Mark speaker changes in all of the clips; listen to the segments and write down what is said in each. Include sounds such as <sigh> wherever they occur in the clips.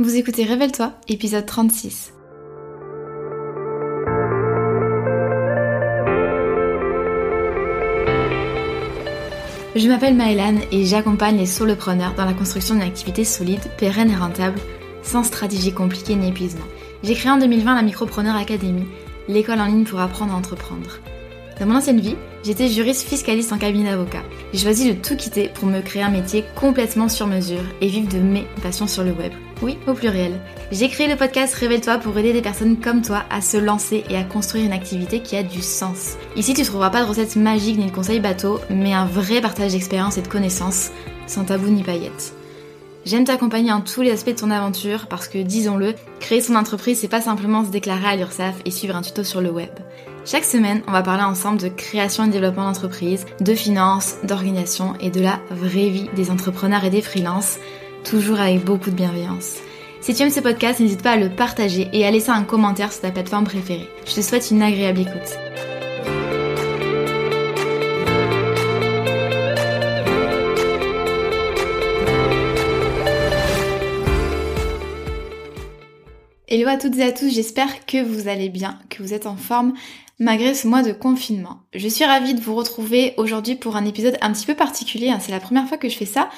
Speaker 1: Vous écoutez Révèle-toi, épisode 36. Je m'appelle Maëlan et j'accompagne les solopreneurs dans la construction d'une activité solide, pérenne et rentable, sans stratégie compliquée ni épuisement. J'ai créé en 2020 la Micropreneur Academy, l'école en ligne pour apprendre à entreprendre. Dans mon ancienne vie, j'étais juriste fiscaliste en cabinet d'avocat. J'ai choisi de tout quitter pour me créer un métier complètement sur mesure et vivre de mes passions sur le web. Oui, au pluriel. J'ai créé le podcast Révèle-toi pour aider des personnes comme toi à se lancer et à construire une activité qui a du sens. Ici, tu trouveras pas de recettes magiques ni de conseils bateaux, mais un vrai partage d'expérience et de connaissances, sans tabou ni paillettes. J'aime t'accompagner en tous les aspects de ton aventure parce que, disons-le, créer son entreprise, c'est pas simplement se déclarer à l'URSSAF et suivre un tuto sur le web. Chaque semaine, on va parler ensemble de création et développement d'entreprise, de finances, d'organisation et de la vraie vie des entrepreneurs et des freelances, toujours avec beaucoup de bienveillance. Si tu aimes ce podcast, n'hésite pas à le partager et à laisser un commentaire sur ta plateforme préférée. Je te souhaite une agréable écoute. Hello à toutes et à tous, j'espère que vous allez bien, que vous êtes en forme malgré ce mois de confinement. Je suis ravie de vous retrouver aujourd'hui pour un épisode un petit peu particulier, hein. c'est la première fois que je fais ça.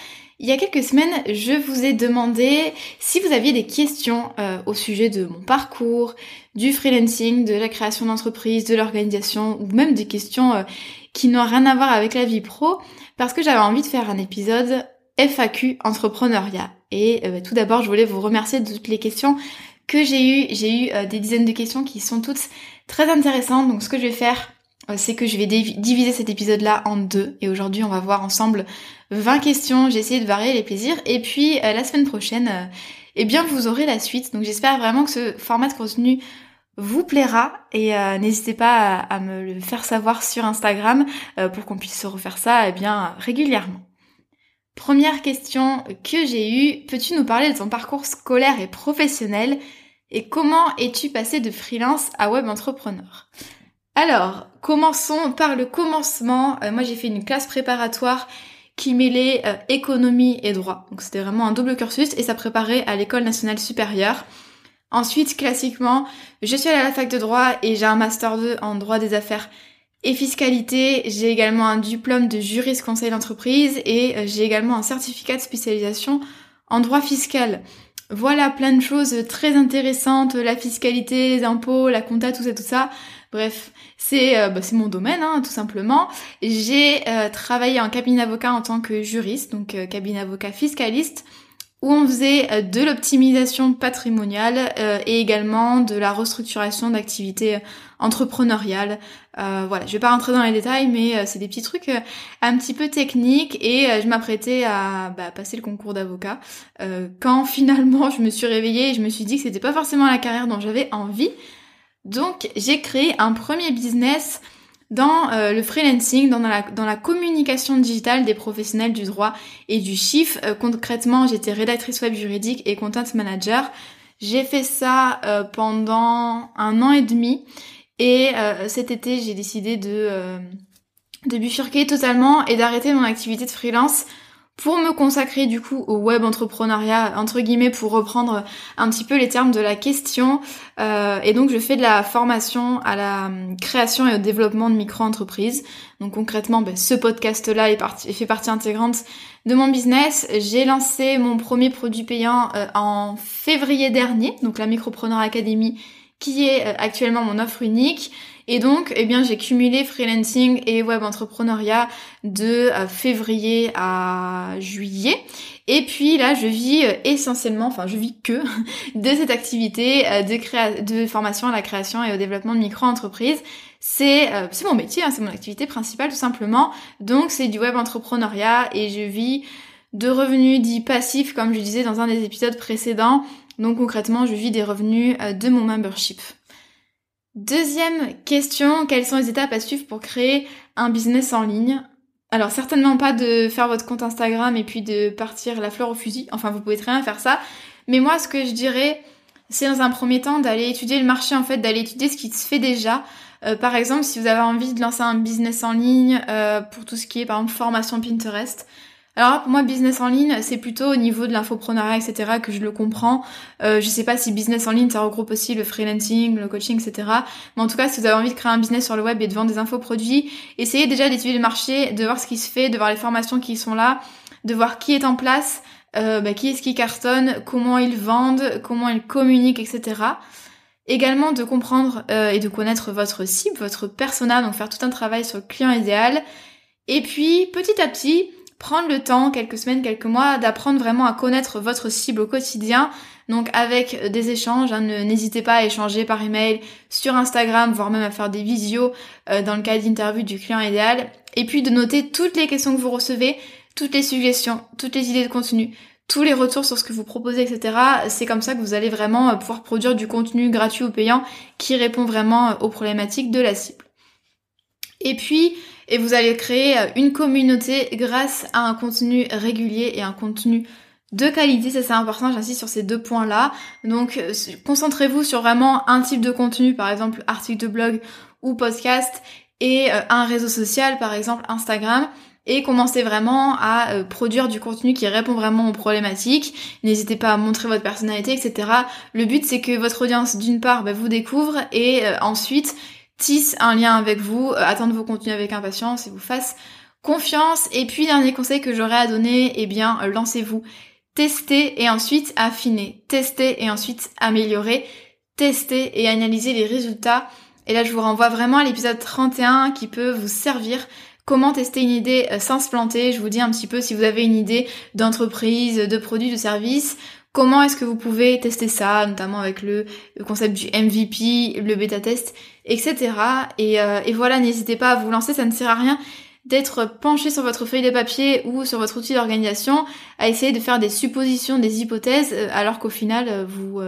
Speaker 1: Il y a quelques semaines, je vous ai demandé si vous aviez des questions euh, au sujet de mon parcours, du freelancing, de la création d'entreprise, de l'organisation, ou même des questions euh, qui n'ont rien à voir avec la vie pro, parce que j'avais envie de faire un épisode FAQ entrepreneuriat. Et euh, tout d'abord, je voulais vous remercier de toutes les questions que j'ai eu. J'ai eu des dizaines de questions qui sont toutes très intéressantes. Donc ce que je vais faire, c'est que je vais diviser cet épisode-là en deux. Et aujourd'hui, on va voir ensemble 20 questions. J'ai essayé de varier les plaisirs. Et puis euh, la semaine prochaine, eh bien, vous aurez la suite. Donc j'espère vraiment que ce format de contenu vous plaira et n'hésitez pas à, me le faire savoir sur Instagram pour qu'on puisse se refaire ça eh bien régulièrement. Première question que j'ai eue, peux-tu nous parler de ton parcours scolaire et professionnel? Et comment es-tu passé de freelance à web entrepreneur? Alors, commençons par le commencement. Euh, moi, j'ai fait une classe préparatoire qui mêlait euh, économie et droit. Donc c'était vraiment un double cursus et ça préparait à l'école nationale supérieure. Ensuite, classiquement, je suis allée à la fac de droit et j'ai un master 2 en droit des affaires et fiscalité. J'ai également un diplôme de juriste conseil d'entreprise et euh, j'ai également un certificat de spécialisation en droit fiscal. Voilà plein de choses très intéressantes, la fiscalité, les impôts, la compta, tout ça, tout ça. Bref, c'est euh, bah, mon domaine, hein, tout simplement. J'ai euh, travaillé en cabinet d'avocat en tant que juriste, donc euh, cabinet d'avocat fiscaliste, où on faisait de l'optimisation patrimoniale et également de la restructuration d'activités entrepreneuriales. Euh, voilà, je vais pas rentrer dans les détails, mais euh, c'est des petits trucs euh, un petit peu techniques et je m'apprêtais à bah, passer le concours d'avocat. quand <laughs> finalement je me suis réveillée et je me suis dit que c'était pas forcément la carrière dont j'avais envie. Donc j'ai créé un premier business dans le freelancing, dans la, communication digitale des professionnels du droit et du chiffre. concrètement, j'étais rédactrice web juridique et content manager. J'ai fait ça pendant un an et demi et euh, cet été, j'ai décidé de, euh, de bifurquer totalement et d'arrêter mon activité de freelance pour me consacrer du coup au web entrepreneuriat, entre guillemets, pour reprendre un petit peu les termes de la question. Euh, et donc je fais de la formation à la création et au développement de micro-entreprises. Donc concrètement, ben, ce podcast-là est parti, fait partie intégrante de mon business. J'ai lancé mon premier produit payant en février dernier, donc la Micropreneur Academy qui est euh, actuellement mon offre unique. Et donc, eh bien, j'ai cumulé freelancing et web entrepreneuriat de euh, février à juillet. Et puis là, je vis euh, essentiellement, enfin, je vis que <laughs> de cette activité de, créa de formation à la création et au développement de micro-entreprises. C'est mon métier, hein, c'est mon activité principale tout simplement. Donc, c'est du web entrepreneuriat et je vis de revenus dits passifs, comme je disais dans un des épisodes précédents, donc concrètement, je vis des revenus euh, de mon membership. Deuxième question, quelles sont les étapes à suivre pour créer un business en ligne? Alors certainement pas de faire votre compte Instagram et puis de partir la fleur au fusil, enfin vous pouvez très bien faire ça, mais moi ce que je dirais, c'est dans un premier temps d'aller étudier le marché en fait, d'aller étudier ce qui se fait déjà. Euh, par exemple, si vous avez envie de lancer un business en ligne euh, pour tout ce qui est par exemple formation Pinterest, alors pour moi, business en ligne, c'est plutôt au niveau de l'infoprenariat, etc., que je le comprends. Euh, je sais pas si business en ligne, ça regroupe aussi le freelancing, le coaching, etc. Mais en tout cas, si vous avez envie de créer un business sur le web et de vendre des infoproduits, essayez déjà d'étudier le marché, de voir ce qui se fait, de voir les formations qui sont là, de voir qui est en place, euh, bah, qui est-ce qui cartonne, comment ils vendent, comment ils communiquent, etc. Également de comprendre euh, et de connaître votre cible, votre persona, donc faire tout un travail sur le client idéal. Et puis, petit à petit, prendre le temps, quelques semaines, quelques mois, d'apprendre vraiment à connaître votre cible au quotidien. Donc avec des échanges, hein, n'hésitez pas à échanger par email, sur Instagram, voire même à faire des visios euh, dans le cas d'interview du client idéal. Et puis de noter toutes les questions que vous recevez, toutes les suggestions, toutes les idées de contenu, tous les retours sur ce que vous proposez, etc. C'est comme ça que vous allez vraiment euh, pouvoir produire du contenu gratuit ou payant qui répond vraiment euh, aux problématiques de la cible. Et puis, et vous allez créer euh, une communauté grâce à un contenu régulier et un contenu de qualité, ça c'est important, j'insiste sur ces deux points-là. Donc euh, concentrez-vous sur vraiment un type de contenu, par exemple article de blog ou podcast, et euh, un réseau social, par exemple Instagram, et commencez vraiment à produire du contenu qui répond vraiment aux problématiques. N'hésitez pas à montrer votre personnalité, etc. Le but c'est que votre audience, d'une part, bah, vous découvre, et ensuite tisse un lien avec vous, euh, attendre vos contenus avec impatience et vous fasse confiance. Et puis, dernier conseil que j'aurais à donner, eh bien, euh, lancez-vous. Testez et ensuite affinez. Testez et ensuite améliorez. Testez et analysez les résultats. Et là, je vous renvoie vraiment à l'épisode 31 qui peut vous servir comment tester une idée euh, sans se planter? Je vous dis un petit peu si vous avez une idée d'entreprise, de produit, de service, Comment est-ce que vous pouvez tester ça, notamment avec le, concept du MVP, le bêta test, etc. Et, euh, et voilà, n'hésitez pas à vous lancer, ça ne sert à rien d'être penché sur votre feuille de papier ou sur votre outil d'organisation à essayer de faire des suppositions, des hypothèses, euh, alors qu'au final, euh, vous,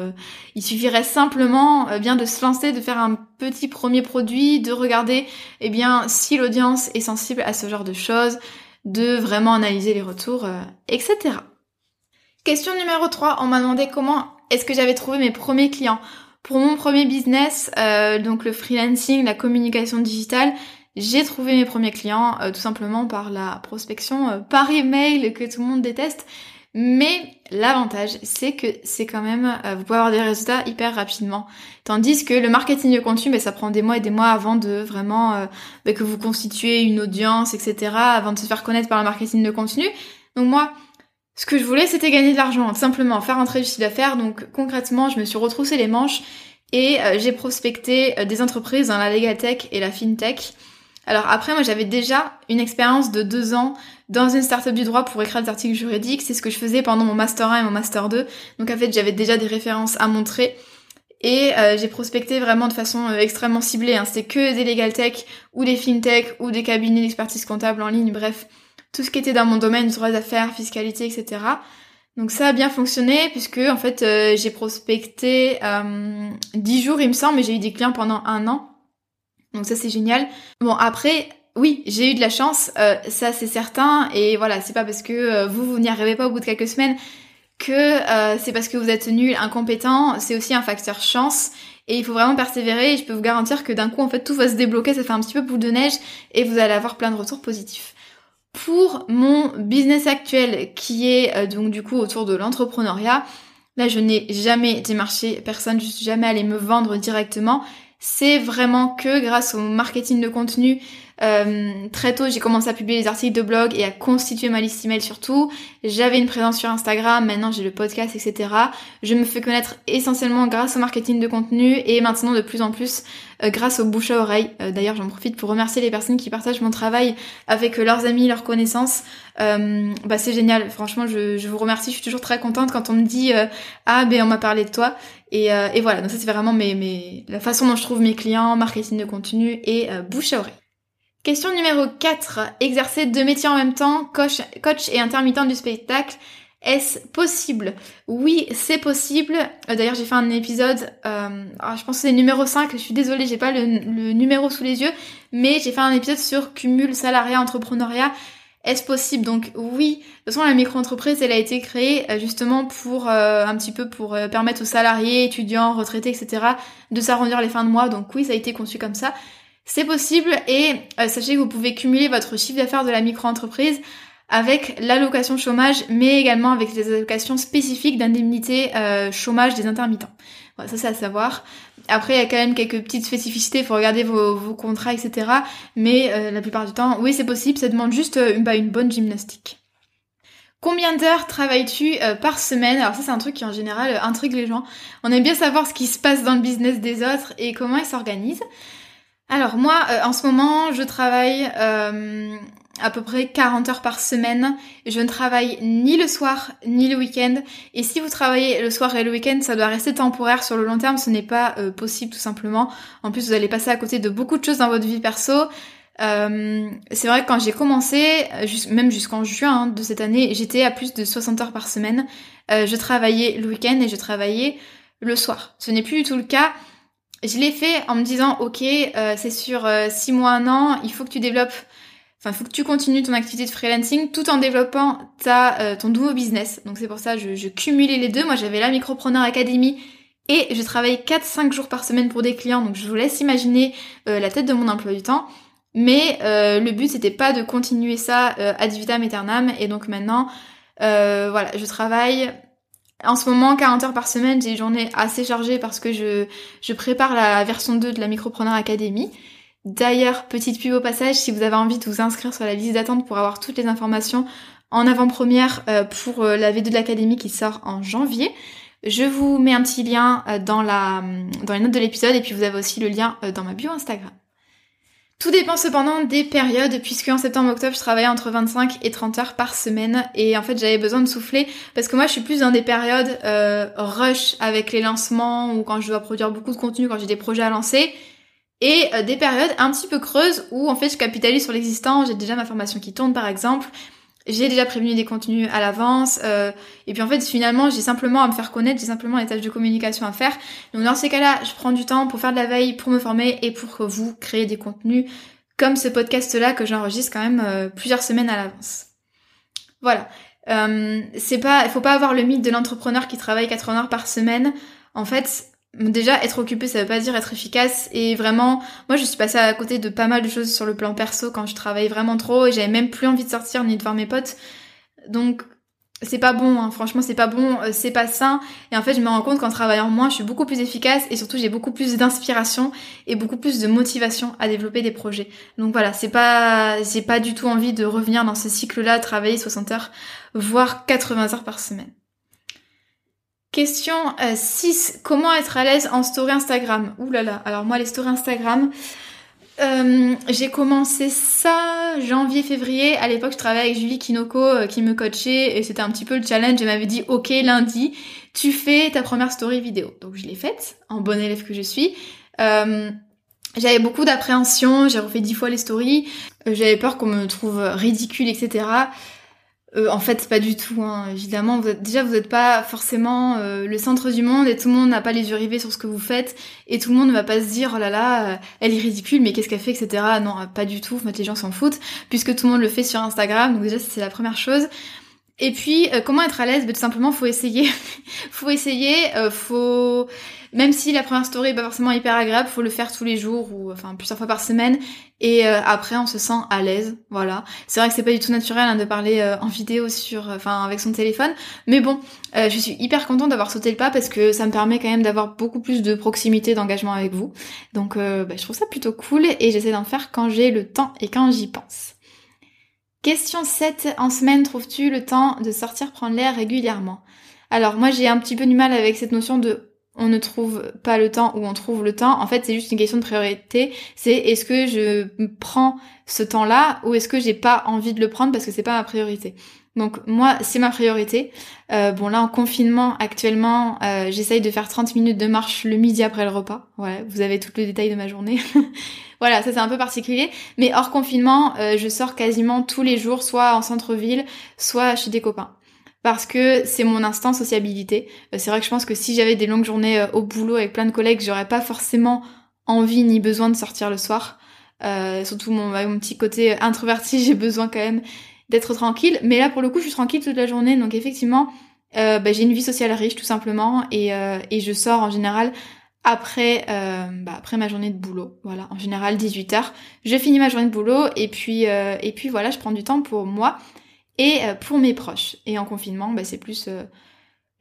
Speaker 1: il suffirait simplement bien de se lancer, de faire un petit premier produit, de regarder, eh bien, si l'audience est sensible à ce genre de choses, de vraiment analyser les retours, etc. Question numéro 3, on m'a demandé comment est-ce que j'avais trouvé mes premiers clients. Pour mon premier business, euh, donc le freelancing, la communication digitale, j'ai trouvé mes premiers clients euh, tout simplement par la prospection euh, par email que tout le monde déteste. Mais l'avantage, c'est que c'est quand même, vous pouvez avoir des résultats hyper rapidement. Tandis que le marketing de contenu, ben, ça prend des mois et des mois avant de vraiment ben, que vous constituez une audience, etc. Avant de se faire connaître par le marketing de contenu. Donc moi, ce que je voulais, c'était gagner de l'argent, simplement faire entrer du chiffre d'affaires. Donc concrètement, je me suis retroussé les manches et euh, j'ai prospecté euh, des entreprises dans la legal tech et la fintech. Alors après, moi j'avais déjà une expérience de deux ans dans une startup du droit pour écrire des articles juridiques. C'est ce que je faisais pendant mon master 1 et mon master 2. Donc en fait, j'avais déjà des références à montrer. Et euh, j'ai prospecté vraiment de façon extrêmement ciblée. Hein. C'était que des legal tech ou des fintech ou des cabinets d'expertise comptable en ligne, bref, tout ce qui était dans mon domaine, droit d'affaires, fiscalité, etc. Donc ça a bien fonctionné puisque en fait euh, j'ai prospecté euh, 10 jours il me semble, mais j'ai eu des clients pendant un an. Donc ça c'est génial. Bon après oui j'ai eu de la chance, euh, ça c'est certain et voilà c'est pas parce que euh, vous vous n'y arrivez pas au bout de quelques semaines que c'est parce que vous êtes nul, incompétent, c'est aussi un facteur chance et il faut vraiment persévérer et je peux vous garantir que d'un coup en fait tout va se débloquer, ça fait un petit peu boule de neige et vous allez avoir plein de retours positifs. Pour mon business actuel qui est euh, donc du coup autour de l'entrepreneuriat, là je n'ai jamais démarché personne, je suis jamais allée me vendre directement. C'est vraiment que grâce au marketing de contenu euh, très tôt, j'ai commencé à publier les articles de blog et à constituer ma liste email surtout. J'avais une présence sur Instagram, maintenant j'ai le podcast, etc. Je me fais connaître essentiellement grâce au marketing de contenu et maintenant de plus en plus euh, grâce au bouche à oreille. Euh, d'ailleurs, j'en profite pour remercier les personnes qui partagent mon travail avec leurs amis, leurs connaissances. bah c'est génial, franchement, je, je, vous remercie. Je suis toujours très contente quand on me dit ah ben on m'a parlé de toi. Et, et voilà, donc ça c'est vraiment mes, mes, la façon dont je trouve mes clients, marketing de contenu et bouche à oreille. Question numéro 4. Exercer deux métiers en même temps, coach, coach et intermittent du spectacle. Est-ce possible? Oui, c'est possible. Euh, d'ailleurs, j'ai fait un épisode, euh, ah, je pense que c'est numéro 5, je suis désolée, j'ai pas le, numéro sous les yeux, mais j'ai fait un épisode sur cumul salariat entrepreneuriat. Est-ce possible? Donc oui, de toute façon la micro-entreprise elle a été créée euh, justement pour un petit peu pour permettre aux salariés, étudiants, retraités, etc. de s'arrondir les fins de mois. Donc oui, ça a été conçu comme ça. C'est possible et euh, sachez que vous pouvez cumuler votre chiffre d'affaires de la micro-entreprise avec l'allocation chômage, mais également avec les allocations spécifiques d'indemnité chômage des intermittents. Voilà, ça c'est à savoir. Après, il y a quand même quelques petites spécificités, il faut regarder vos, contrats, etc. Mais la plupart du temps, oui, c'est possible, ça demande juste bah, une bonne gymnastique. Combien d'heures travailles-tu euh, par semaine? Alors ça c'est un truc qui en général euh, intrigue les gens. On aime bien savoir ce qui se passe dans le business des autres et comment ils s'organisent. Alors moi euh, en ce moment je travaille à peu près 40 heures par semaine. Je ne travaille ni le soir ni le week-end. Et si vous travaillez le soir et le week-end, ça doit rester temporaire. Sur le long terme, ce n'est pas possible tout simplement. En plus, vous allez passer à côté de beaucoup de choses dans votre vie perso. Euh, c'est vrai que quand j'ai commencé, même jusqu'en juin hein, de cette année, j'étais à plus de 60 heures par semaine. Euh, je travaillais le week-end et je travaillais le soir. Ce n'est plus du tout le cas. Je l'ai fait en me disant, ok, euh, c'est sur 6 mois, un an, il faut que tu développes, enfin, il faut que tu continues ton activité de freelancing tout en développant ta, ton nouveau business. Donc c'est pour ça je, je cumulais les deux. Moi j'avais la Micropreneur Academy et je travaillais 4-5 jours par semaine pour des clients. Donc je vous laisse imaginer la tête de mon emploi du temps. Mais euh, le but c'était pas de continuer ça euh, ad vitam aeternam et donc maintenant euh, voilà je travaille en ce moment 40 heures par semaine j'ai une journée assez chargée parce que je, je prépare la version 2 de la Micropreneur Academy. D'ailleurs petite pub au passage si vous avez envie de vous inscrire sur la liste d'attente pour avoir toutes les informations en avant-première euh, pour la V2 de l'Académie qui sort en janvier. Je vous mets un petit lien dans, la, dans les notes de l'épisode et puis vous avez aussi le lien dans ma bio Instagram. Tout dépend cependant des périodes, puisque en septembre-octobre, je travaillais entre 25 et 30 heures par semaine, et en fait, j'avais besoin de souffler, parce que moi, je suis plus dans des périodes euh, rush avec les lancements, ou quand je dois produire beaucoup de contenu, quand j'ai des projets à lancer, et euh, des périodes un petit peu creuses, où en fait, je capitalise sur l'existant, j'ai déjà ma formation qui tourne, par exemple, j'ai déjà prévenu des contenus à l'avance euh, et puis en fait finalement j'ai simplement à me faire connaître, j'ai simplement des tâches de communication à faire. Donc dans ces cas-là, je prends du temps pour faire de la veille, pour me former et pour vous créer des contenus comme ce podcast-là que j'enregistre quand même euh, plusieurs semaines à l'avance. Voilà. Euh, c'est pas, faut pas avoir le mythe de l'entrepreneur qui travaille 80 heures par semaine. En fait, Déjà, être occupé, ça veut pas dire être efficace. Et vraiment, moi, je suis passée à côté de pas mal de choses sur le plan perso quand je travaillais vraiment trop et j'avais même plus envie de sortir ni de voir mes potes. Donc, c'est pas bon, hein. franchement, c'est pas bon, euh, c'est pas sain. Et en fait, je me rends compte qu'en travaillant moins, je suis beaucoup plus efficace et surtout, j'ai beaucoup plus d'inspiration et beaucoup plus de motivation à développer des projets. Donc voilà, c'est pas, j'ai pas du tout envie de revenir dans ce cycle-là, travailler 60 heures, voire 80 heures par semaine. Question 6. Euh, comment être à l'aise en story Instagram? Ouh là là. Alors moi, les stories Instagram, euh, j'ai commencé ça janvier-février. À l'époque, je travaillais avec Julie Kinoko euh, qui me coachait et c'était un petit peu le challenge. Elle m'avait dit, ok, lundi, tu fais ta première story vidéo. Donc je l'ai faite, en bon élève que je suis. j'avais beaucoup d'appréhension, j'ai refait dix fois les stories, j'avais peur qu'on me trouve ridicule, etc. Euh, en fait, pas du tout. Hein. Évidemment, déjà, vous n'êtes pas forcément euh, le centre du monde et tout le monde n'a pas les yeux rivés sur ce que vous faites et tout le monde ne va pas se dire oh là là, euh, elle est ridicule, mais qu'est-ce qu'elle fait, etc. Non, pas du tout. En fait, les gens s'en foutent puisque tout le monde le fait sur Instagram. Donc déjà, c'est la première chose. Et puis, comment être à l'aise? Ben, Tout simplement, faut essayer. <laughs> faut essayer. faut même si la première story est pas forcément hyper agréable, faut le faire tous les jours ou enfin plusieurs fois par semaine. Et euh, après, on se sent à l'aise. Voilà. C'est vrai que c'est pas du tout naturel hein, de parler euh, en vidéo sur, euh, enfin avec son téléphone. Mais bon, je suis hyper contente d'avoir sauté le pas parce que ça me permet quand même d'avoir beaucoup plus de proximité, d'engagement avec vous. Donc, bah, je trouve ça plutôt cool et j'essaie d'en faire quand j'ai le temps et quand j'y pense. Question 7. En semaine, trouves-tu le temps de sortir prendre l'air régulièrement? Alors moi j'ai un petit peu du mal avec cette notion de on ne trouve pas le temps ou on trouve le temps. En fait, c'est juste une question de priorité. C'est est-ce que je prends ce temps-là ou est-ce que j'ai pas envie de le prendre parce que c'est pas ma priorité? Donc moi, c'est ma priorité. Euh, bon là, en confinement actuellement, euh, j'essaye de faire 30 minutes de marche le midi après le repas. Ouais, vous avez tout le détail de ma journée. <laughs> voilà, ça c'est un peu particulier. Mais hors confinement, euh, je sors quasiment tous les jours, soit en centre-ville, soit chez des copains parce que c'est mon instant sociabilité. Euh, c'est vrai que je pense que si j'avais des longues journées euh, au boulot avec plein de collègues, j'aurais pas forcément envie ni besoin de sortir le soir. Surtout mon, mon, petit côté introverti, <laughs> j'ai besoin quand même d'être tranquille. Mais là, pour le coup, je suis tranquille toute la journée, donc effectivement, euh, bah, j'ai une vie sociale riche tout simplement, et je sors en général après bah, après ma journée de boulot. Voilà, en général 18h, je finis ma journée de boulot et puis et puis voilà, je prends du temps pour moi et pour mes proches. Et en confinement, bah, c'est plus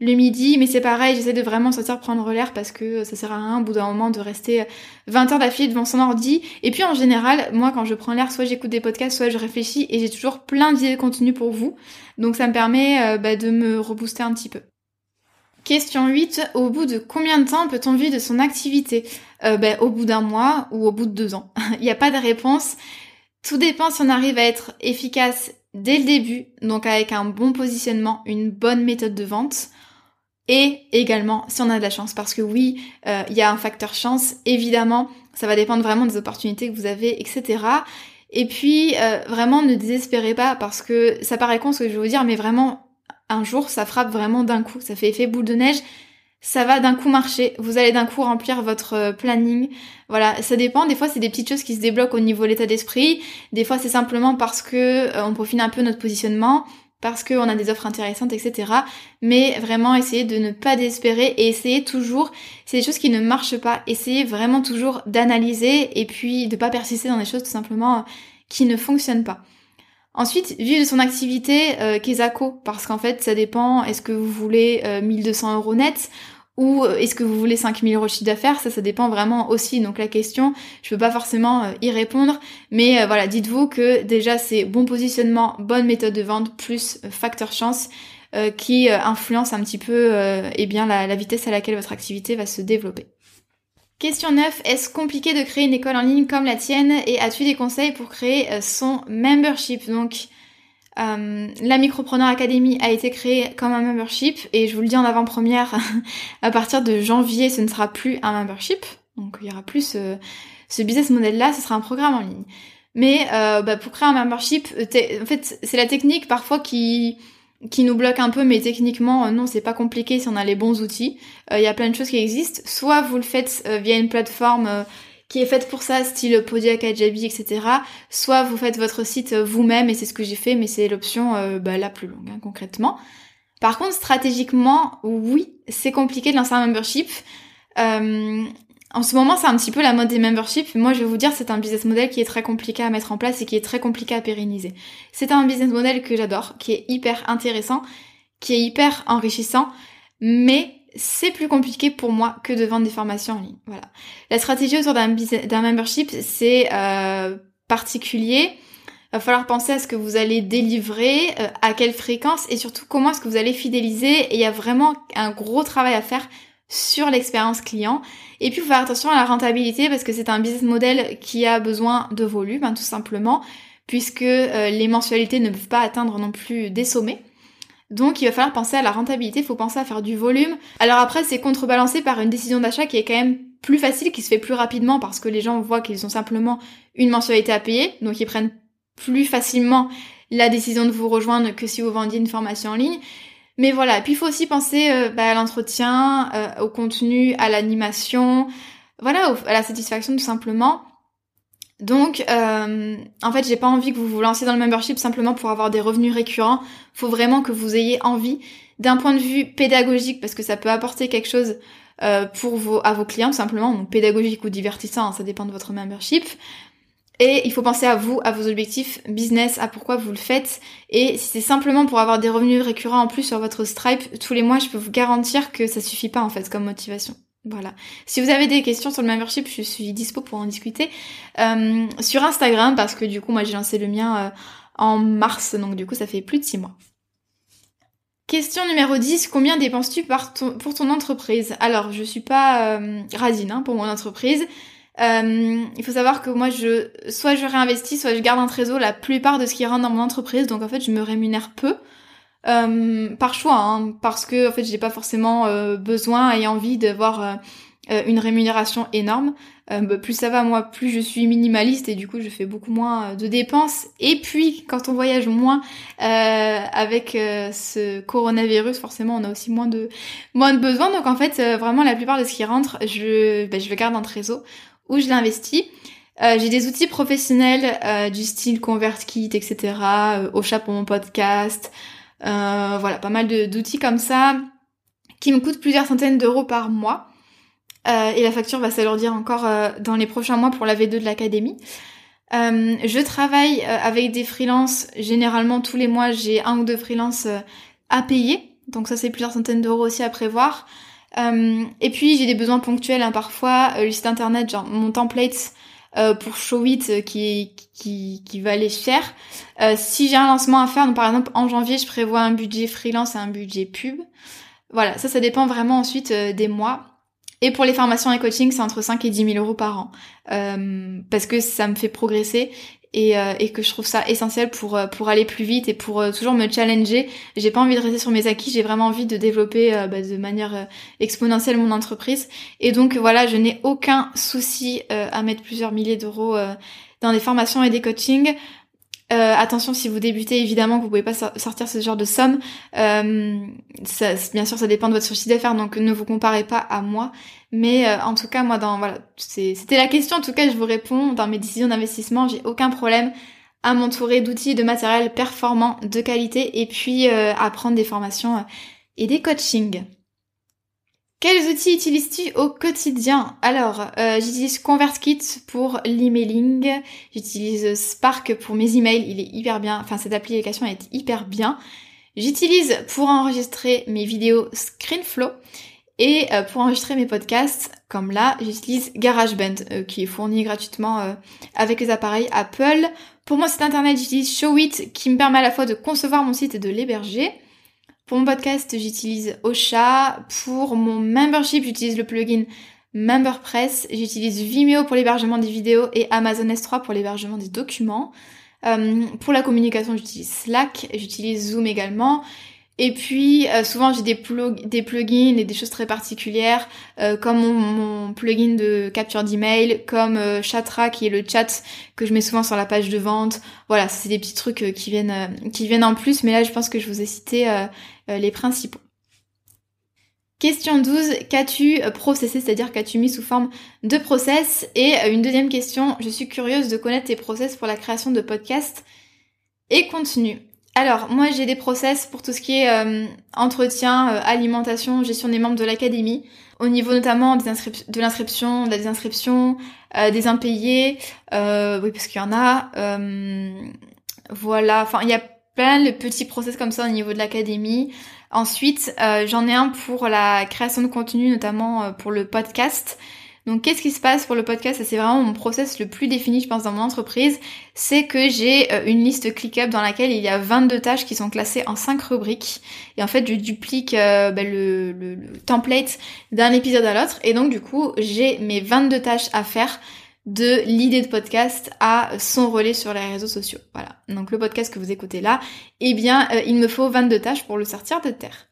Speaker 1: le midi, mais c'est pareil, j'essaie de vraiment sortir prendre l'air parce que ça sert à rien au bout d'un moment de rester 20 heures d'affilée devant son ordi. Et puis en général, moi quand je prends l'air, soit j'écoute des podcasts, soit je réfléchis et j'ai toujours plein d'idées de contenu pour vous. Donc ça me permet euh, bah, de me rebooster un petit peu. Question 8. Au bout de combien de temps peut-on vivre de son activité? Euh, bah, Au bout d'un mois ou au bout de deux ans <laughs> Il n'y a pas de réponse. Tout dépend si on arrive à être efficace dès le début, donc avec un bon positionnement, une bonne méthode de vente et également si on a de la chance parce que oui, euh, il y a un facteur chance, évidemment, ça va dépendre vraiment des opportunités que vous avez, etc. Et puis euh, vraiment ne désespérez pas parce que ça paraît con ce que je vais vous dire, mais vraiment un jour ça frappe vraiment d'un coup, ça fait effet boule de neige. Ça va d'un coup marcher, vous allez d'un coup remplir votre euh, planning. Voilà, ça dépend. Des fois, c'est des petites choses qui se débloquent au niveau de l'état d'esprit. Des fois, c'est simplement parce que on profite un peu notre positionnement parce qu'on a des offres intéressantes, etc. Mais vraiment essayer de ne pas désespérer et essayer toujours, c'est des choses qui ne marchent pas, essayer vraiment toujours d'analyser et puis de pas persister dans des choses tout simplement euh, qui ne fonctionnent pas. Ensuite, vivre de son activité euh, parce qu'en fait ça dépend, est-ce que vous voulez 1200 euh, euros net ou euh, est-ce que vous voulez 5000 euros chiffre d'affaires? Ça, ça dépend vraiment aussi. Donc la question, je peux pas forcément euh, y répondre, mais euh, voilà, dites-vous que déjà c'est bon positionnement, bonne méthode de vente plus facteur chance qui influence un petit peu eh bien la vitesse à laquelle votre activité va se développer. Question 9, est-ce compliqué de créer une école en ligne comme la tienne et as-tu des conseils pour créer son membership? Donc euh, la Micropreneur Academy a été créée comme un membership et je vous le dis en avant-première, <laughs> à partir de janvier, ce ne sera plus un membership. Donc il y aura plus ce, business model-là, ce sera un programme en ligne. Mais euh, bah, pour créer un membership, en fait, c'est la technique parfois qui qui nous bloque un peu, mais techniquement, euh, non, c'est pas compliqué si on a les bons outils. Il y a plein de choses qui existent. Soit vous le faites via une plateforme qui est faite pour ça, style Podia, Kajabi, etc. Soit vous faites votre site vous-même, et c'est ce que j'ai fait, mais c'est l'option euh, bah, la plus longue, hein, concrètement. Par contre, stratégiquement, oui, c'est compliqué de lancer un membership. En ce moment, c'est un petit peu la mode des memberships. Moi, je vais vous dire, c'est un business model qui est très compliqué à mettre en place et qui est très compliqué à pérenniser. C'est un business model que j'adore, qui est hyper intéressant, qui est hyper enrichissant, mais c'est plus compliqué pour moi que de vendre des formations en ligne. Voilà. La stratégie autour d'un membership, c'est euh, particulier. Il va falloir penser à ce que vous allez délivrer, euh, à quelle fréquence et surtout comment est-ce que vous allez fidéliser. Et il y a vraiment un gros travail à faire sur l'expérience client. Et puis, il faut faire attention à la rentabilité parce que c'est un business model qui a besoin de volume, hein, tout simplement, puisque euh, les mensualités ne peuvent pas atteindre non plus des sommets. Donc il va falloir penser à la rentabilité, il faut penser à faire du volume. Alors après c'est contrebalancé par une décision d'achat qui est quand même plus facile, qui se fait plus rapidement parce que les gens voient qu'ils ont simplement une mensualité à payer, donc ils prennent plus facilement la décision de vous rejoindre que si vous vendiez une formation en ligne. Mais voilà, puis il faut aussi penser euh, bah, à l'entretien, euh, au contenu, à l'animation, voilà, à la satisfaction tout simplement. Donc, euh, en fait, j'ai pas envie que vous vous lanciez dans le membership simplement pour avoir des revenus récurrents. Faut vraiment que vous ayez envie, d'un point de vue pédagogique, parce que ça peut apporter quelque chose pour vos, à vos clients, simplement, donc pédagogique ou divertissant, hein, ça dépend de votre membership. Et il faut penser à vous, à vos objectifs business, à pourquoi vous le faites. Et si c'est simplement pour avoir des revenus récurrents en plus sur votre Stripe tous les mois, je peux vous garantir que ça suffit pas en fait comme motivation. Voilà. Si vous avez des questions sur le membership, je suis dispo pour en discuter euh, sur Instagram parce que du coup, moi j'ai lancé le mien euh, en mars, donc du coup ça fait plus de 6 mois. Question numéro 10, combien dépenses-tu pour ton entreprise? Alors, je suis pas euh, radine hein, pour mon entreprise. Euh, il faut savoir que moi, je soit je réinvestis, soit je garde un trésor la plupart de ce qui rentre dans mon entreprise. Donc en fait, je me rémunère peu. Euh, par choix, hein, parce que en fait j'ai pas forcément euh, besoin et envie d'avoir euh, une rémunération énorme. Bah, plus ça va, moi, plus je suis minimaliste et du coup je fais beaucoup moins de dépenses. Et puis quand on voyage moins avec ce coronavirus, forcément on a aussi moins de moins de besoins. Donc en fait vraiment la plupart de ce qui rentre, je bah, je garde en trésor ou je l'investis. j'ai des outils professionnels du style ConvertKit, etc. au chat pour mon podcast. Euh, voilà, pas mal d'outils comme ça qui me coûtent plusieurs centaines d'euros par mois. Euh, et la facture va s'alourdir encore euh, dans les prochains mois pour la V2 de l'académie. Euh, je travaille euh, avec des freelances. Généralement, tous les mois, j'ai un ou deux freelances euh, à payer. Donc ça, c'est plusieurs centaines d'euros aussi à prévoir. Et puis, j'ai des besoins ponctuels. Hein, parfois, le site internet, genre mon template pour Showit qui, qui, qui va aller cher. si j'ai un lancement à faire, donc par exemple, en janvier, je prévois un budget freelance et un budget pub. Voilà, ça, ça dépend vraiment ensuite des mois. Et pour les formations et coaching, c'est entre 5 et 10 000 euros par an. Euh, parce que ça me fait progresser et, euh, et, que je trouve ça essentiel pour, euh, pour aller plus vite et pour toujours me challenger. J'ai pas envie de rester sur mes acquis, j'ai vraiment envie de développer bah, de manière exponentielle mon entreprise. Et donc voilà, je n'ai aucun souci à mettre plusieurs milliers d'euros dans des formations et des coachings. Euh, attention si vous débutez, évidemment que vous pouvez pas sortir ce genre de somme. Euh, bien sûr, ça dépend de votre souci d'affaires, donc ne vous comparez pas à moi. Mais euh, en tout cas, moi, dans c'était la question. En tout cas, je vous réponds. Dans mes décisions d'investissement, j'ai aucun problème à m'entourer d'outils, de matériel performant, de qualité, et puis à prendre des formations et des coachings. Quels outils utilises-tu au quotidien? Alors, euh, j'utilise ConvertKit pour l'emailing, j'utilise Spark pour mes emails, il est hyper bien, enfin cette application est hyper bien. J'utilise pour enregistrer mes vidéos ScreenFlow et euh, pour enregistrer mes podcasts, comme là, j'utilise GarageBand euh, qui est fourni gratuitement avec les appareils Apple. Pour mon site internet, j'utilise Showit qui me permet à la fois de concevoir mon site et de l'héberger. Pour mon podcast, j'utilise Ocha. Pour mon membership, j'utilise le plugin MemberPress. J'utilise Vimeo pour l'hébergement des vidéos et Amazon S3 pour l'hébergement des documents. Euh, pour la communication, j'utilise Slack. J'utilise Zoom également. Et puis euh, souvent j'ai des, plugins et des choses très particulières euh, comme mon, plugin de capture d'email, comme Chatra qui est le chat que je mets souvent sur la page de vente. Voilà, c'est des petits trucs qui viennent qui viennent en plus, mais là je pense que je vous ai cité les principaux. Question 12, qu'as-tu processé, c'est-à-dire qu'as-tu mis sous forme de process? Et une deuxième question, je suis curieuse de connaître tes process pour la création de podcasts et contenu. Alors, moi j'ai des process pour tout ce qui est euh, entretien, euh, alimentation, gestion des membres de l'académie, au niveau notamment de l'inscription, des inscriptions, euh, des impayés, oui parce qu'il y en a. voilà, enfin il y a plein de petits process comme ça au niveau de l'académie. Ensuite, j'en ai un pour la création de contenu, notamment pour le podcast. Donc qu'est-ce qui se passe pour le podcast? C'est vraiment mon process le plus défini, je pense, dans mon entreprise. C'est que j'ai euh, une liste ClickUp dans laquelle il y a 22 tâches qui sont classées en 5 rubriques. Et en fait, je duplique euh, ben, le, le, template d'un épisode à l'autre. Et donc du coup, j'ai mes 22 tâches à faire de l'idée de podcast à son relais sur les réseaux sociaux. Voilà. Donc le podcast que vous écoutez là, eh bien, euh, il me faut 22 tâches pour le sortir de terre.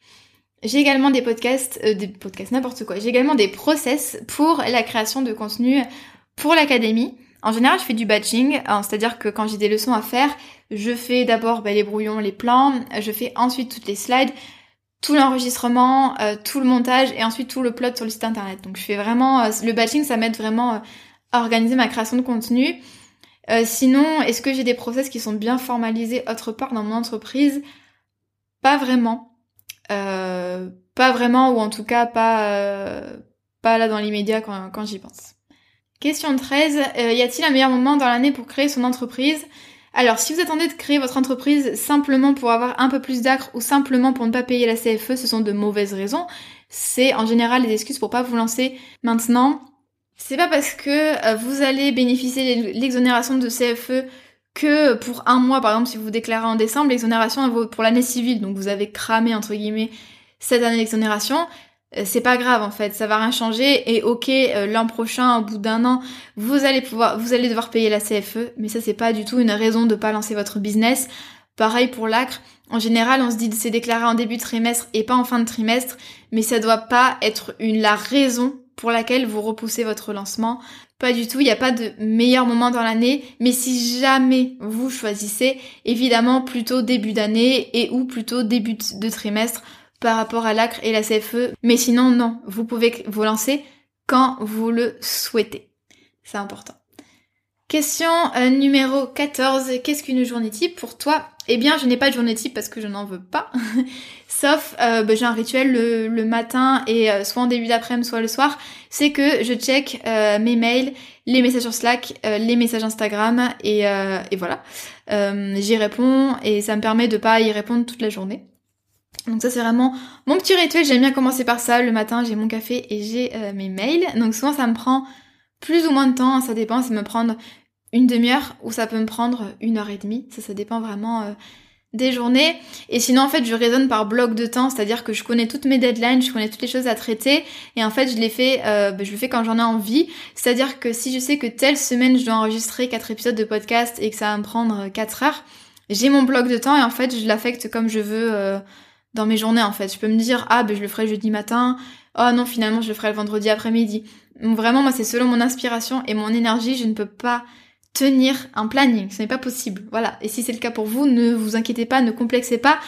Speaker 1: J'ai également des podcasts, euh, des podcasts n'importe quoi. J'ai également des process pour la création de contenu pour l'académie. En général, je fais du batching, hein, c'est-à-dire que quand j'ai des leçons à faire, je fais d'abord bah, les brouillons, les plans, je fais ensuite toutes les slides, tout l'enregistrement, euh, tout le montage et ensuite tout le plot sur le site internet. Donc je fais vraiment le batching, ça m'aide vraiment organiser ma création de contenu. sinon, est-ce que j'ai des process qui sont bien formalisés autre part dans mon entreprise? Pas vraiment. Euh, pas vraiment, ou en tout cas pas, euh, pas là dans l'immédiat quand, quand j'y pense. Question 13. Euh, y a-t-il un meilleur moment dans l'année pour créer son entreprise? Alors, si vous attendez de créer votre entreprise simplement pour avoir un peu plus d'acre ou simplement pour ne pas payer la CFE, ce sont de mauvaises raisons. C'est en général des excuses pour pas vous lancer maintenant. C'est pas parce que vous allez bénéficier de l'exonération de CFE que pour un mois, par exemple, si vous déclarez en décembre, l'exonération pour l'année civile, donc vous avez cramé entre guillemets cette année d'exonération, euh, c'est pas grave en fait, ça va rien changer. Et ok euh, l'an prochain au bout d'un an vous allez pouvoir vous allez devoir payer la CFE mais ça c'est pas du tout une raison de pas lancer votre business. Pareil pour l'acre, en général on se dit c'est déclaré en début de trimestre et pas en fin de trimestre. Mais ça doit pas être une la raison pour laquelle vous repoussez votre lancement. Pas du tout, il n'y a pas de meilleur moment dans l'année, mais si jamais vous choisissez, évidemment plutôt début d'année et ou plutôt début de trimestre par rapport à l'acre et la CFE. Mais sinon, non, vous pouvez vous lancer quand vous le souhaitez. C'est important. Question euh, numéro 14. Qu'est-ce qu'une journée type pour toi Eh bien, je n'ai pas de journée type parce que je n'en veux pas. <laughs> Sauf, euh, bah, j'ai un rituel le, matin et euh, soit en début d'après-midi, soit le soir. C'est que je check euh, mes mails, les messages sur Slack, les messages Instagram et, voilà. J'y réponds et ça me permet de pas y répondre toute la journée. Donc ça c'est vraiment mon petit rituel, j'aime bien commencer par ça. Le matin j'ai mon café et j'ai mes mails. Donc souvent ça me prend plus ou moins de temps, ça dépend, ça me prendre une demi-heure ou ça peut me prendre une heure et demie. Ça, ça dépend vraiment euh, des journées. Et sinon, en fait, je raisonne par bloc de temps, c'est-à-dire que je connais toutes mes deadlines, je connais toutes les choses à traiter, et en fait, je les fais, euh, bah, je le fais quand j'en ai envie. C'est-à-dire que si je sais que telle semaine, je dois enregistrer quatre épisodes de podcast et que ça va me prendre euh, quatre heures, j'ai mon bloc de temps et en fait, je l'affecte comme je veux dans mes journées. En fait, je peux me dire ah ben je le ferai jeudi matin. Oh non, finalement, je le ferai le vendredi après-midi. Vraiment, moi, c'est selon mon inspiration et mon énergie, je ne peux pas tenir un planning. Ce n'est pas possible. Voilà. Et si c'est le cas pour vous, ne vous inquiétez pas, ne complexez pas.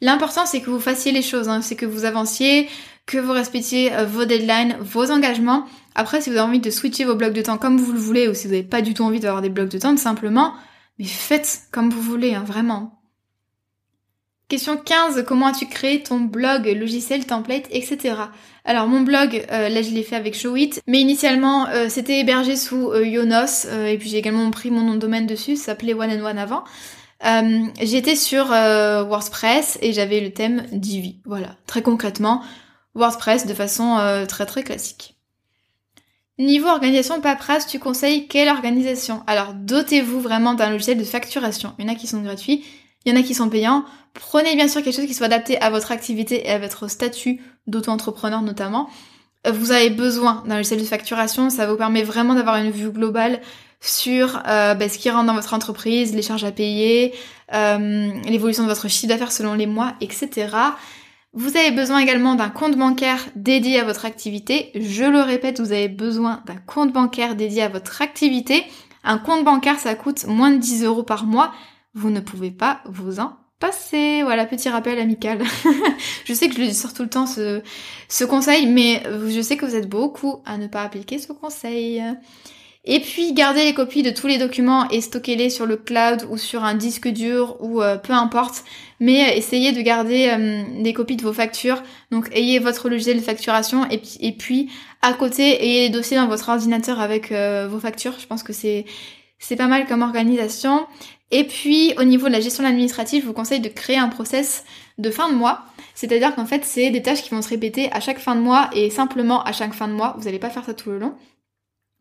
Speaker 1: L'important, c'est que vous fassiez les choses, hein. c'est que vous avanciez, que vous respectiez euh, vos deadlines, vos engagements. Après, si vous avez envie de switcher vos blocs de temps comme vous le voulez, ou si vous n'avez pas du tout envie d'avoir des blocs de temps, simplement, mais faites comme vous voulez, hein, vraiment. Question 15, comment as-tu créé ton blog, logiciel, template, etc. Alors mon blog, euh, là je l'ai fait avec Showit, mais initialement euh, c'était hébergé sous euh, Yonos, et puis j'ai également pris mon nom de domaine dessus, ça s'appelait One and One avant. J'étais sur WordPress et j'avais le thème Divi, voilà, très concrètement, WordPress de façon très très classique. Niveau organisation paperasse, tu conseilles quelle organisation? Alors dotez-vous vraiment d'un logiciel de facturation. Il y en a qui sont gratuits, il y en a qui sont payants. Prenez bien sûr quelque chose qui soit adapté à votre activité et à votre statut d'auto-entrepreneur notamment. Vous avez besoin d'un logiciel de facturation, ça vous permet vraiment d'avoir une vue globale sur euh, bah, ce qui rentre dans votre entreprise, les charges à payer, euh, l'évolution de votre chiffre d'affaires selon les mois, etc. Vous avez besoin également d'un compte bancaire dédié à votre activité. Je le répète, vous avez besoin d'un compte bancaire dédié à votre activité. Un compte bancaire, ça coûte moins de 10 euros par mois. Vous ne pouvez pas vous en passer. Voilà, petit rappel amical. <laughs> je sais que je le sur tout le temps ce, ce conseil, mais je sais que vous êtes beaucoup à ne pas appliquer ce conseil. Et puis gardez les copies de tous les documents et stockez-les sur le cloud ou sur un disque dur ou euh, peu importe. Mais euh, essayez de garder euh, des copies de vos factures. Donc ayez votre logiciel de facturation et puis, et puis à côté ayez les dossiers dans votre ordinateur avec vos factures. Je pense que c'est c'est pas mal comme organisation. Et puis au niveau de la gestion administrative, je vous conseille de créer un process de fin de mois. C'est-à-dire qu'en fait, c'est des tâches qui vont se répéter à chaque fin de mois et simplement à chaque fin de mois. Vous n'allez pas faire ça tout le long.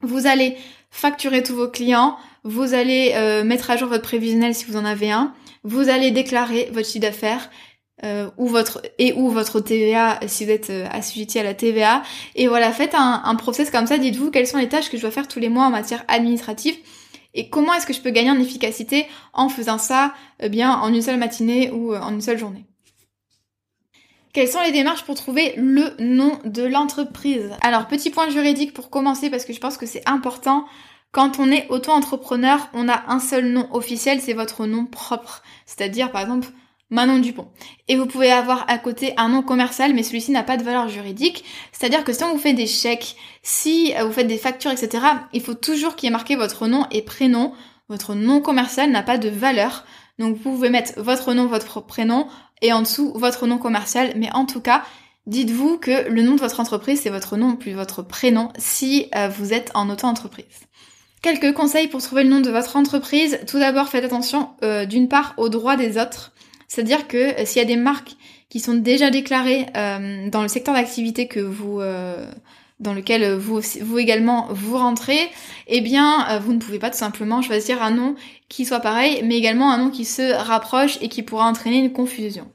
Speaker 1: Vous allez facturer tous vos clients, vous allez euh, mettre à jour votre prévisionnel si vous en avez un, vous allez déclarer votre chiffre d'affaires euh, ou votre et ou votre TVA si vous êtes euh, assujetti à la TVA. Et voilà, faites un, un process comme ça. Dites-vous quelles sont les tâches que je dois faire tous les mois en matière administrative et comment est-ce que je peux gagner en efficacité en faisant ça eh bien en une seule matinée ou euh, en une seule journée? Quelles sont les démarches pour trouver le nom de l'entreprise? Alors, petit point juridique pour commencer parce que je pense que c'est important. Quand on est auto-entrepreneur, on a un seul nom officiel, c'est votre nom propre. C'est-à-dire, par exemple, Manon Dupont. Et vous pouvez avoir à côté un nom commercial, mais celui-ci n'a pas de valeur juridique. C'est-à-dire que si on vous fait des chèques, si euh, vous faites des factures, etc., il faut toujours qu'il y ait marqué votre nom et prénom. Votre nom commercial n'a pas de valeur. Donc vous pouvez mettre votre nom, votre prénom, et en dessous votre nom commercial. Mais en tout cas, dites-vous que le nom de votre entreprise, c'est votre nom plus votre prénom si euh, vous êtes en auto-entreprise. Quelques conseils pour trouver le nom de votre entreprise. Tout d'abord, faites attention euh, d'une part aux droits des autres. C'est-à-dire que euh, s'il y a des marques qui sont déjà déclarées euh, dans le secteur d'activité que vous euh, dans lequel vous, vous également vous rentrez, eh bien vous ne pouvez pas tout simplement choisir un nom qui soit pareil, mais également un nom qui se rapproche et qui pourra entraîner une confusion.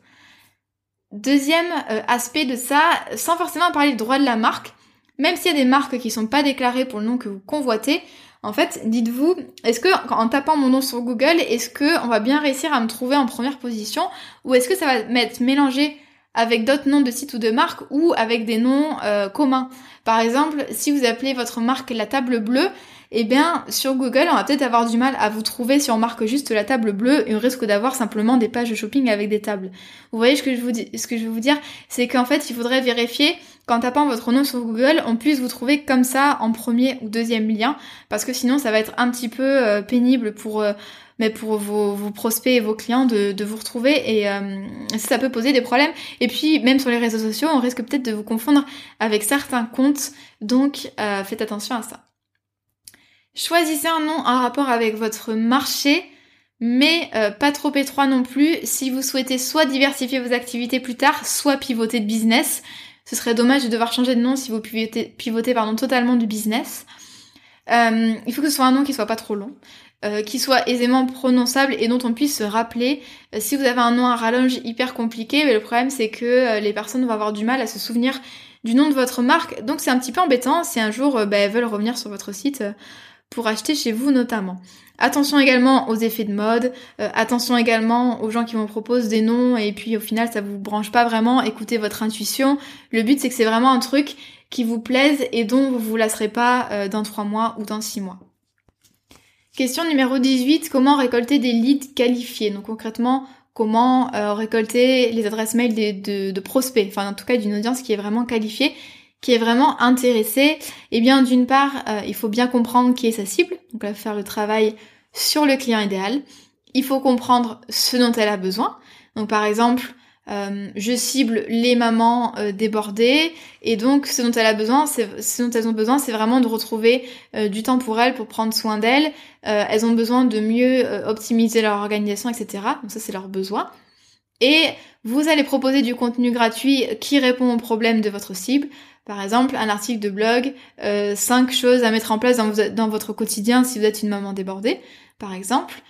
Speaker 1: Deuxième aspect de ça, sans forcément parler du droit de la marque, même s'il y a des marques qui sont pas déclarées pour le nom que vous convoitez, en fait, dites-vous, est-ce que en tapant mon nom sur Google, est-ce que on va bien réussir à me trouver en première position ou est-ce que ça va m'être mélangé avec d'autres noms de sites ou de marques ou avec des noms euh, communs? Par exemple, si vous appelez votre marque la table bleue, eh bien sur Google on va peut-être avoir du mal à vous trouver si on marque juste la table bleue et on risque d'avoir simplement des pages de shopping avec des tables. Vous voyez ce que je vous dis, ce que je veux vous dire, c'est qu'en fait il faudrait vérifier qu'en tapant votre nom sur Google, on puisse vous trouver comme ça en premier ou deuxième lien, parce que sinon ça va être un petit peu euh, pénible pour euh, mais pour vos, prospects et vos clients de, vous retrouver et euh, ça peut poser des problèmes. Et puis même sur les réseaux sociaux, on risque peut-être de vous confondre avec certains comptes, donc faites attention à ça. Choisissez un nom en rapport avec votre marché, mais euh, pas trop étroit non plus si vous souhaitez soit diversifier vos activités plus tard, soit pivoter de business. Ce serait dommage de devoir changer de nom si vous pivotez, totalement du business. Euh, il faut que ce soit un nom qui soit pas trop long. Euh, qui soit aisément prononçable et dont on puisse se rappeler. Si vous avez un nom à rallonge hyper compliqué, le problème c'est que les personnes vont avoir du mal à se souvenir du nom de votre marque, donc c'est un petit peu embêtant si un jour bah, elles veulent revenir sur votre site pour acheter chez vous notamment. Attention également aux effets de mode, attention également aux gens qui vous proposent des noms et puis au final ça vous branche pas vraiment, écoutez votre intuition. Le but c'est que c'est vraiment un truc qui vous plaise et dont vous vous lasserez pas dans trois mois ou dans six mois. Question numéro 18, comment récolter des leads qualifiés? Donc concrètement, comment euh, récolter les adresses mail de, prospects, enfin en tout cas d'une audience qui est vraiment qualifiée, qui est vraiment intéressée. Eh bien d'une part, euh, il faut bien comprendre qui est sa cible, donc là faire le travail sur le client idéal. Il faut comprendre ce dont elle a besoin. Donc par exemple, euh, je cible les mamans euh, débordées et donc ce dont elle a besoin, ce dont elles ont besoin, c'est vraiment de retrouver du temps pour elles pour prendre soin d'elles. elles ont besoin de mieux optimiser leur organisation, etc. Donc ça c'est leur besoin. Et vous allez proposer du contenu gratuit qui répond aux problèmes de votre cible. Par exemple, un article de blog, 5 choses à mettre en place dans, dans votre quotidien si vous êtes une maman débordée, par exemple.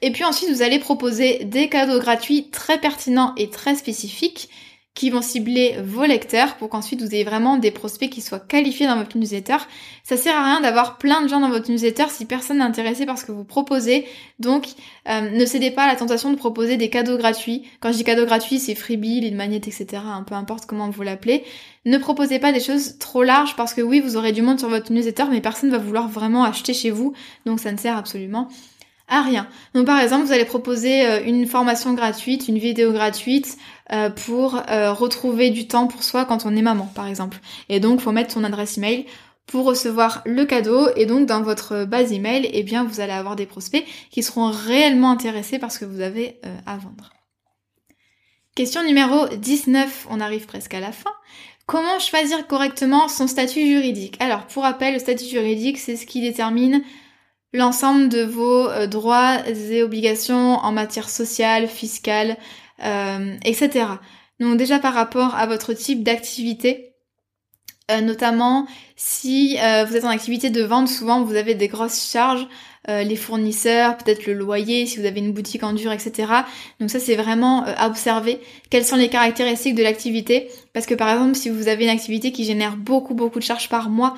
Speaker 1: Et puis ensuite, vous allez proposer des cadeaux gratuits très pertinents et très spécifiques qui vont cibler vos lecteurs pour qu'ensuite vous ayez vraiment des prospects qui soient qualifiés dans votre newsletter. Ça sert à rien d'avoir plein de gens dans votre newsletter si personne n'est intéressé par ce que vous proposez. Donc euh, ne cédez pas à la tentation de proposer des cadeaux gratuits. Quand je dis cadeaux gratuits, c'est freebie, les magnettes, etc. peu importe comment vous l'appelez. Ne proposez pas des choses trop larges parce que oui, vous aurez du monde sur votre newsletter, mais personne va vouloir vraiment acheter chez vous. Donc ça ne sert absolument à rien. Donc par exemple, vous allez proposer euh, une formation gratuite, une vidéo gratuite euh, pour euh, retrouver du temps pour soi quand on est maman, par exemple. Et donc, faut mettre son adresse email pour recevoir le cadeau et donc dans votre base email, eh bien vous allez avoir des prospects qui seront réellement intéressés par ce que vous avez à vendre. Question numéro 19, on arrive presque à la fin. Comment choisir correctement son statut juridique? Alors pour rappel, le statut juridique, c'est ce qui détermine l'ensemble de vos euh, droits et obligations en matière sociale, fiscale, euh, etc. Donc déjà par rapport à votre type d'activité, euh, notamment si vous êtes en activité de vente, souvent vous avez des grosses charges, les fournisseurs, peut-être le loyer, si vous avez une boutique en dur, etc. Donc ça c'est vraiment à observer quelles sont les caractéristiques de l'activité, parce que par exemple si vous avez une activité qui génère beaucoup beaucoup de charges par mois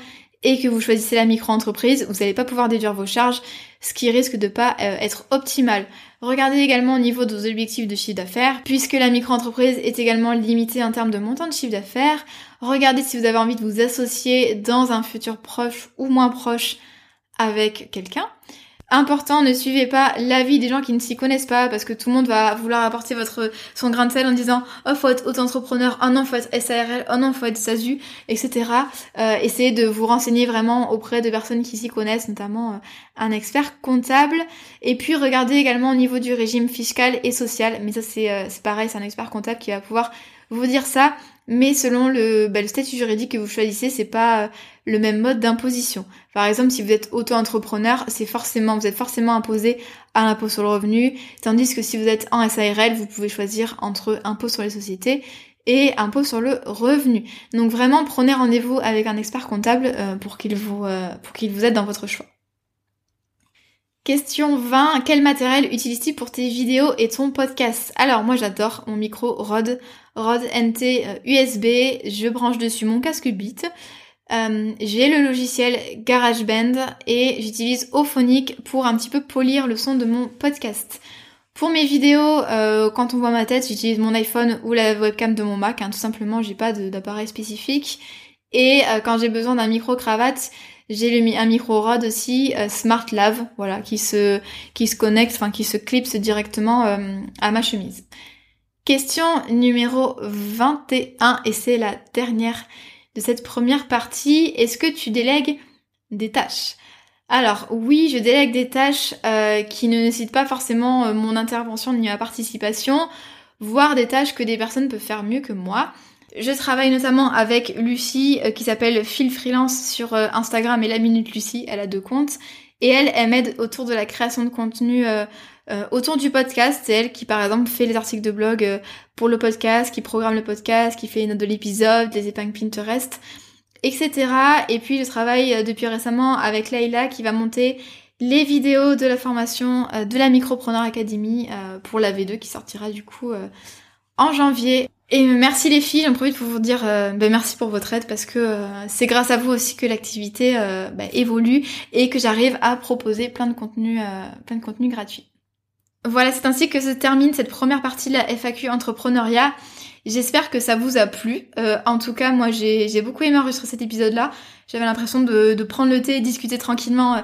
Speaker 1: et que vous choisissez la micro-entreprise, vous n'allez pas pouvoir déduire vos charges, ce qui risque de pas euh, être optimal. Regardez également au niveau de vos objectifs de chiffre d'affaires, puisque la micro-entreprise est également limitée en termes de montant de chiffre d'affaires. Regardez si vous avez envie de vous associer dans un futur proche ou moins proche avec quelqu'un. Important, ne suivez pas l'avis des gens qui ne s'y connaissent pas parce que tout le monde va vouloir apporter votre son grain de sel en disant oh faut être auto-entrepreneur, oh non faut être SARL, oh non faut être SASU, etc. Euh, essayez de vous renseigner vraiment auprès de personnes qui s'y connaissent, notamment euh, un expert comptable. Et puis regardez également au niveau du régime fiscal et social, mais ça c'est euh, pareil, c'est un expert comptable qui va pouvoir vous dire ça mais selon le, bah, statut juridique que vous choisissez, c'est pas euh, le même mode d'imposition. Par exemple, si vous êtes auto-entrepreneur, c'est forcément, vous êtes forcément imposé à l'impôt sur le revenu, tandis que si vous êtes en SARL, vous pouvez choisir entre impôt sur les sociétés et impôt sur le revenu. Donc vraiment, prenez rendez-vous avec un expert comptable euh, euh, pour qu'il vous aide dans votre choix. Question 20. Quel matériel utilises-tu pour tes vidéos et ton podcast? Alors moi j'adore mon micro Rode, Rode NT USB. Euh, Je branche dessus mon casque Beat. Euh, j'ai le logiciel GarageBand et j'utilise Ophonic pour un petit peu polir le son de mon podcast. Pour mes vidéos, euh, quand on voit ma tête, j'utilise mon iPhone ou la webcam de mon Mac. Hein, tout simplement, j'ai pas d'appareil spécifique. Et quand j'ai besoin d'un micro cravate, J'ai un micro Rode aussi, Smart Lave, voilà, qui se, qui se connecte, enfin qui se clipse directement à ma chemise. Question numéro 21, et c'est la dernière de cette première partie. Est-ce que tu délègues des tâches? Alors oui, je délègue des tâches euh, qui ne nécessitent pas forcément euh, mon intervention ni ma participation, voire des tâches que des personnes peuvent faire mieux que moi. Je travaille notamment avec Lucie euh, qui s'appelle Phil Freelance sur Instagram et la Minute Lucie, elle a deux comptes. Et elle, elle m'aide autour de la création de contenu autour du podcast. C'est elle qui par exemple fait les articles de blog pour le podcast, qui programme le podcast, qui fait les notes de l'épisode, les épingles Pinterest etc. Et puis je travaille euh, depuis récemment avec Leïla qui va monter les vidéos de la formation euh, de la Micropreneur Academy euh, pour la V2 qui sortira du coup en janvier. Et merci les filles, j'en profite pour vous dire ben merci pour votre aide parce que c'est grâce à vous aussi que l'activité ben, évolue et que j'arrive à proposer plein de contenus, plein de contenus gratuits. Voilà, c'est ainsi que se termine cette première partie de la FAQ entrepreneuriat. J'espère que ça vous a plu. Euh, en tout cas, moi, j'ai beaucoup aimé enregistrer cet épisode-là. J'avais l'impression de, de, prendre le thé et discuter tranquillement euh,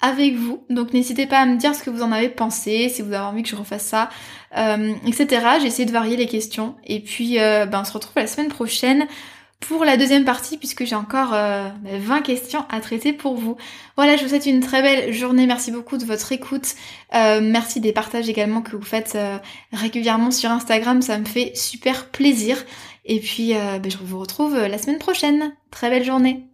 Speaker 1: avec vous. Donc n'hésitez pas à me dire ce que vous en avez pensé, si vous avez envie que je refasse ça, euh, etc. J'ai essayé de varier les questions. Et puis, euh, ben, on se retrouve la semaine prochaine pour la deuxième partie puisque j'ai encore 20 euh, questions à traiter pour vous. Voilà, je vous souhaite une très belle journée. Merci beaucoup de votre écoute. Merci des partages également que vous faites régulièrement sur Instagram. Ça me fait super plaisir. Et puis, ben, je vous retrouve la semaine prochaine. Très belle journée.